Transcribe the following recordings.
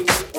Oh,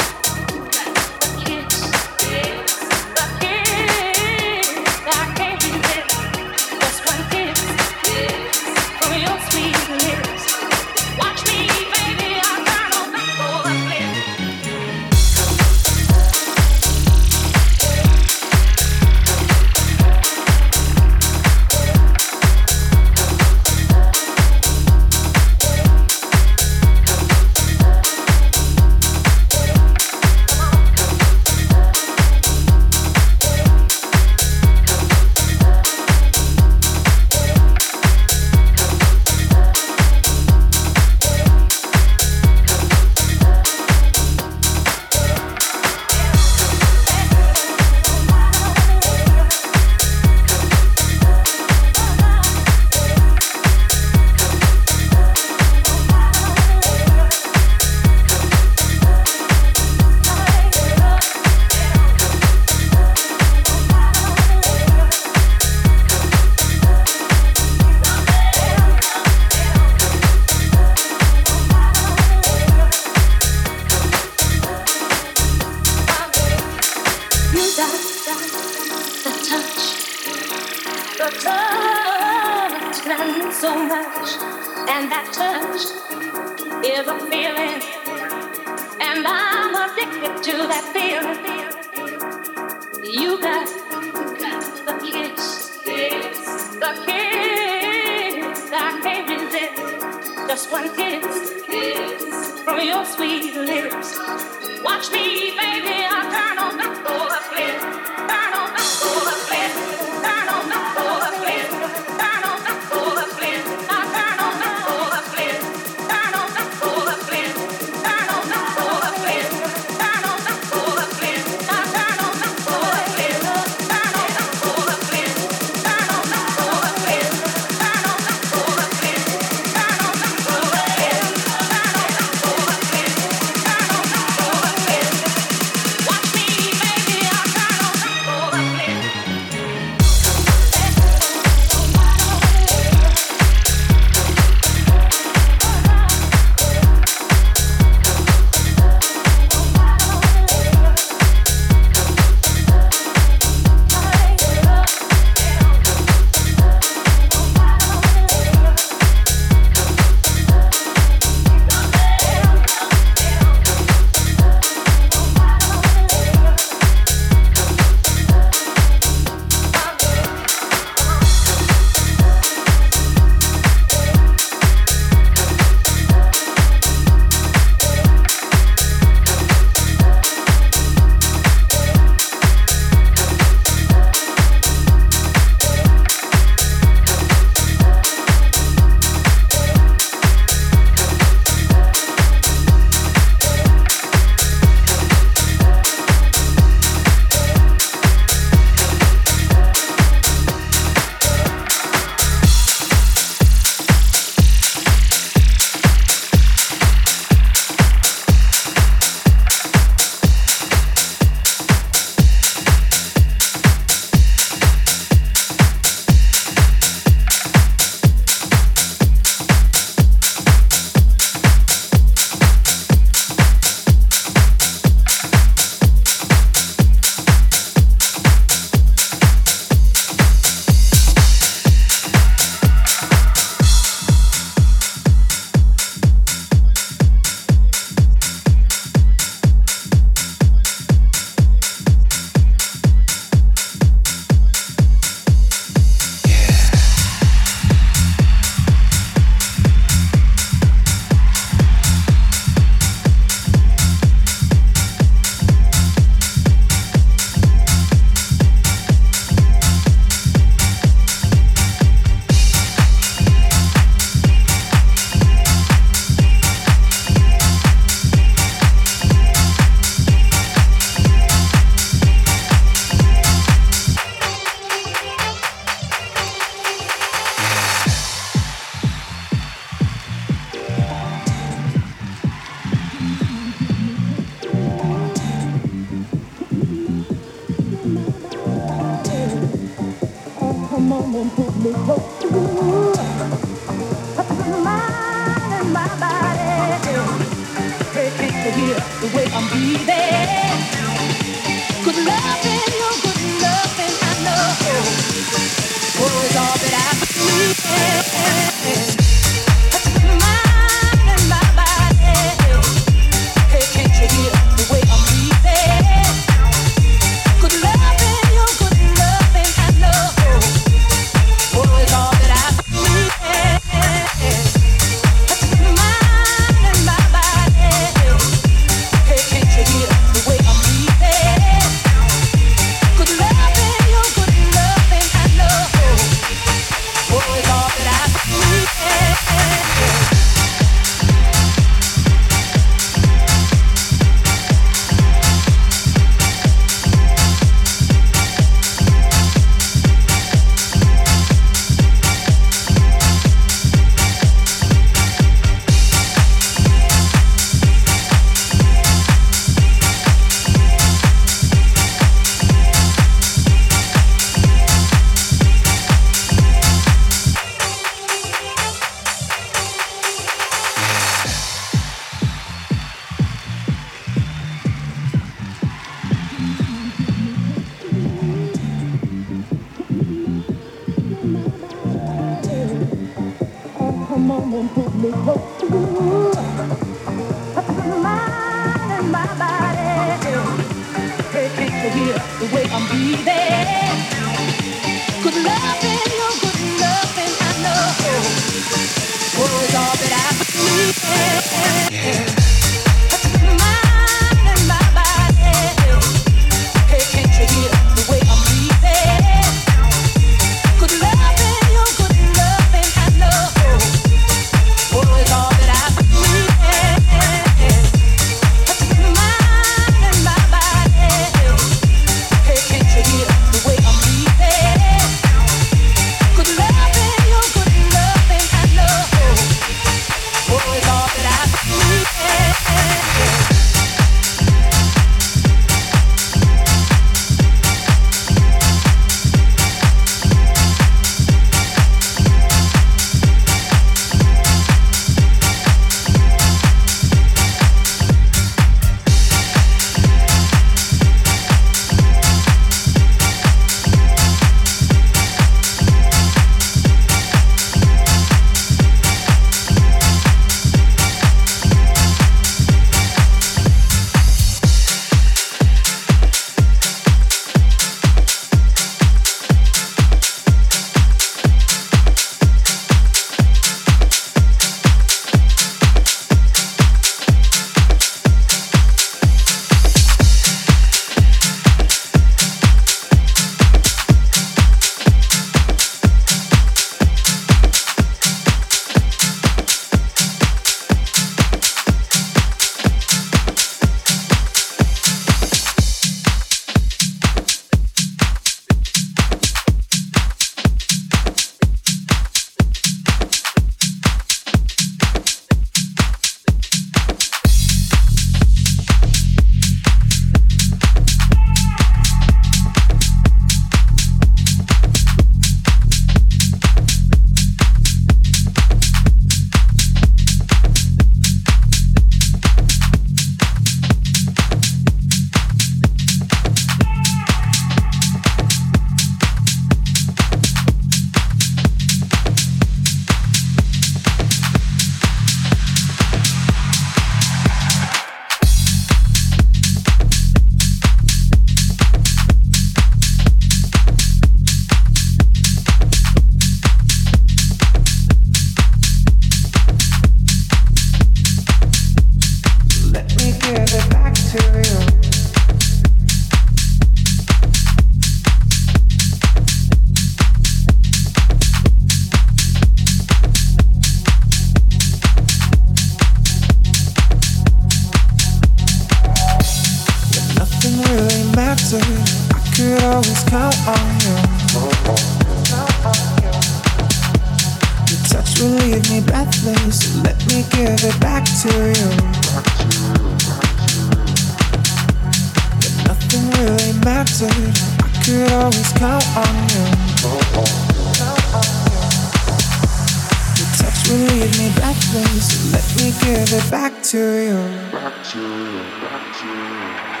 leave me breathless. Let me give it back to you. Back to you, back to you.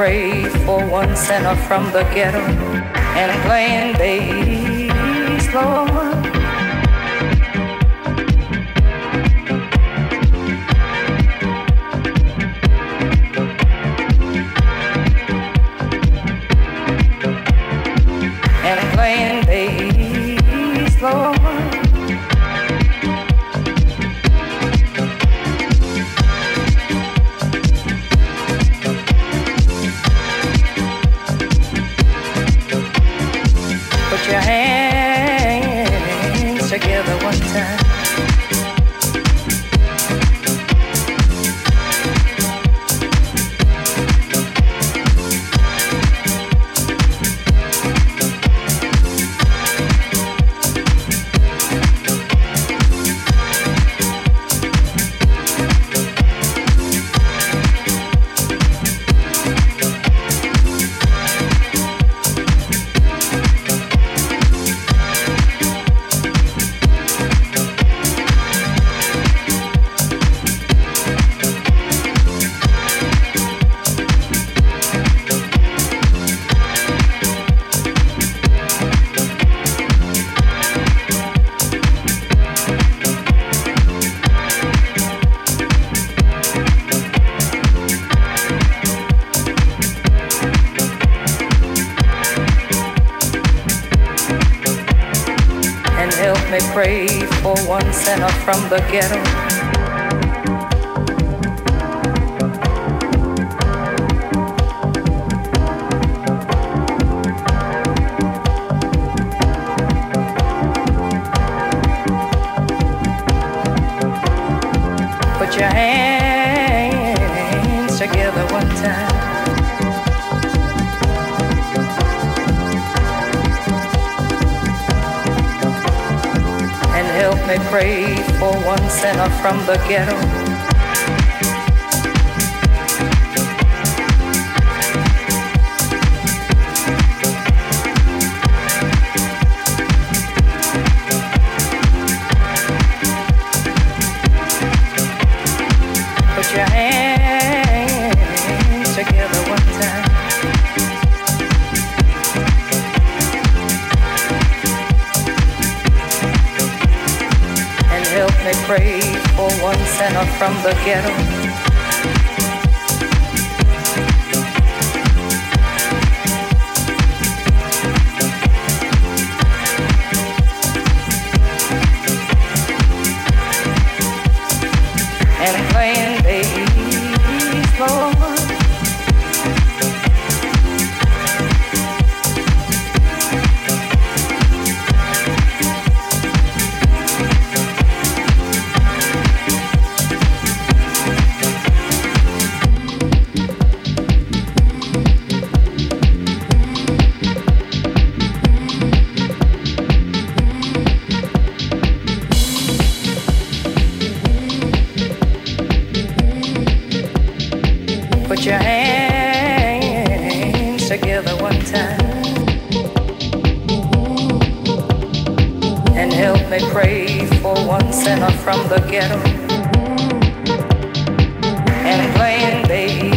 help me pray for one sinner from the ghetto and playing bass. From the ghetto. Put your hands together one time. Pray for one sinner from the ghetto. From the ghetto. I crave for one sinner from the ghetto and playing baby.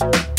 you